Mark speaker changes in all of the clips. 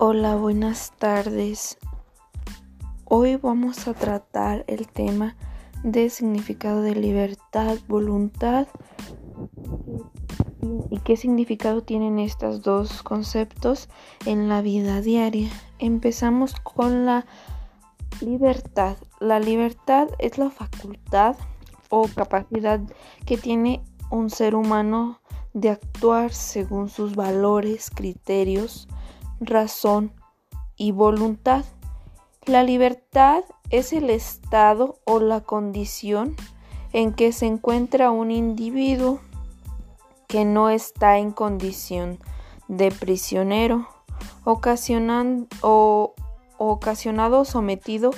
Speaker 1: Hola, buenas tardes. Hoy vamos a tratar el tema de significado de libertad, voluntad y qué significado tienen estos dos conceptos en la vida diaria. Empezamos con la libertad. La libertad es la facultad o capacidad que tiene un ser humano de actuar según sus valores, criterios, razón y voluntad. La libertad es el estado o la condición en que se encuentra un individuo que no está en condición de prisionero, ocasionando, o ocasionado o sometido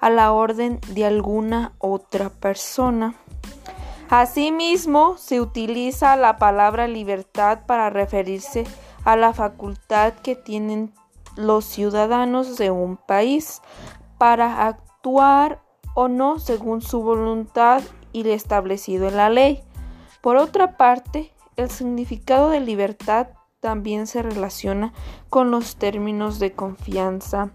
Speaker 1: a la orden de alguna otra persona. Asimismo, se utiliza la palabra libertad para referirse a la facultad que tienen los ciudadanos de un país para actuar o no según su voluntad y lo establecido en la ley. Por otra parte, el significado de libertad también se relaciona con los términos de confianza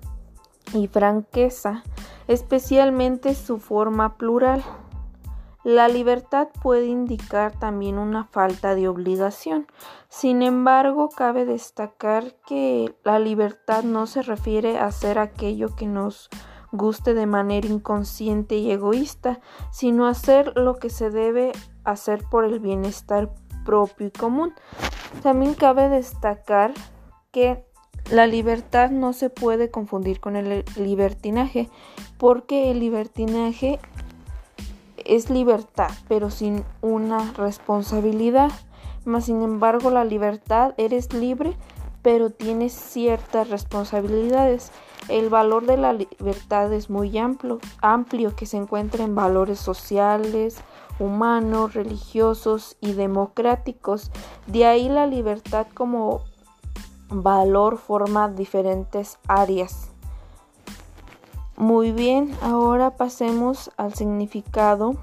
Speaker 1: y franqueza, especialmente su forma plural. La libertad puede indicar también una falta de obligación. Sin embargo, cabe destacar que la libertad no se refiere a hacer aquello que nos guste de manera inconsciente y egoísta, sino hacer lo que se debe hacer por el bienestar propio y común. También cabe destacar que la libertad no se puede confundir con el libertinaje, porque el libertinaje es libertad, pero sin una responsabilidad. Mas, sin embargo, la libertad eres libre, pero tienes ciertas responsabilidades. El valor de la libertad es muy amplio, amplio que se encuentra en valores sociales, humanos, religiosos y democráticos. De ahí la libertad como valor forma diferentes áreas. Muy bien, ahora pasemos al significado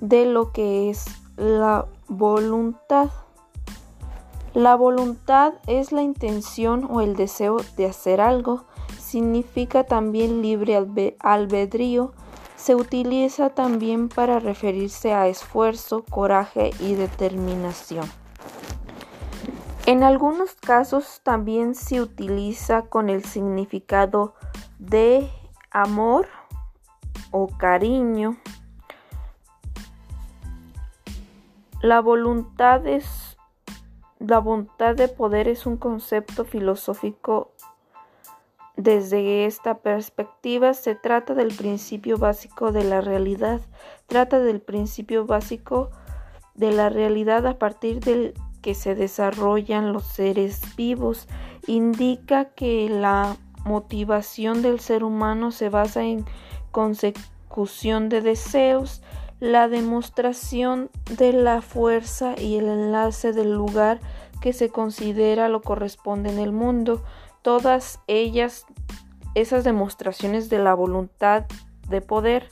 Speaker 1: de lo que es la voluntad. La voluntad es la intención o el deseo de hacer algo. Significa también libre albedrío. Se utiliza también para referirse a esfuerzo, coraje y determinación. En algunos casos también se utiliza con el significado de amor o cariño. La voluntad es la voluntad de poder es un concepto filosófico desde esta perspectiva. Se trata del principio básico de la realidad, trata del principio básico de la realidad a partir del que se desarrollan los seres vivos, indica que la motivación del ser humano se basa en consecución de deseos, la demostración de la fuerza y el enlace del lugar que se considera lo corresponde en el mundo. Todas ellas, esas demostraciones de la voluntad de poder,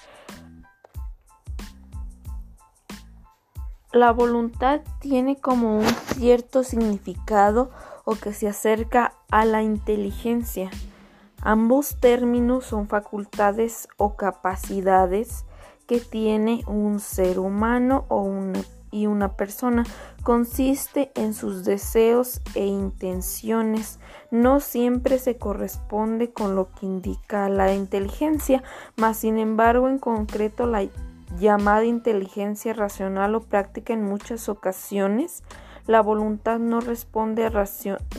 Speaker 1: la voluntad tiene como un cierto significado o que se acerca a la inteligencia. Ambos términos son facultades o capacidades que tiene un ser humano o y una persona. Consiste en sus deseos e intenciones. No siempre se corresponde con lo que indica la inteligencia, mas sin embargo en concreto la llamada inteligencia racional o práctica en muchas ocasiones la voluntad no responde a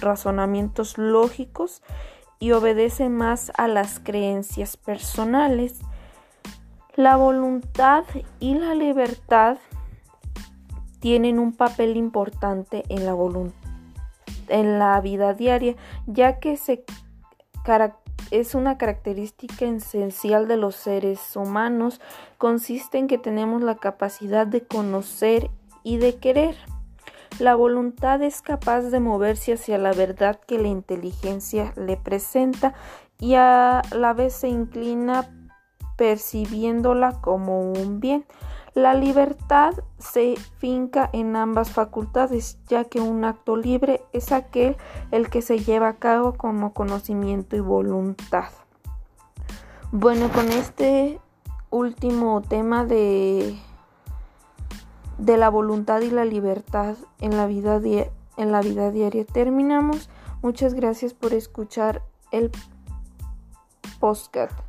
Speaker 1: razonamientos lógicos y obedece más a las creencias personales. La voluntad y la libertad tienen un papel importante en la, vida diaria, ya que es una característica esencial de los seres humanos, consiste en que tenemos la capacidad de conocer y de querer. La voluntad es capaz de moverse hacia la verdad que la inteligencia le presenta y a la vez se inclina percibiéndola como un bien. La libertad se finca en ambas facultades, ya que un acto libre es aquel el que se lleva a cabo como conocimiento y voluntad. Bueno, con este último tema de, de la voluntad y la libertad en la vida, en la vida diaria terminamos. Muchas gracias por escuchar el podcast.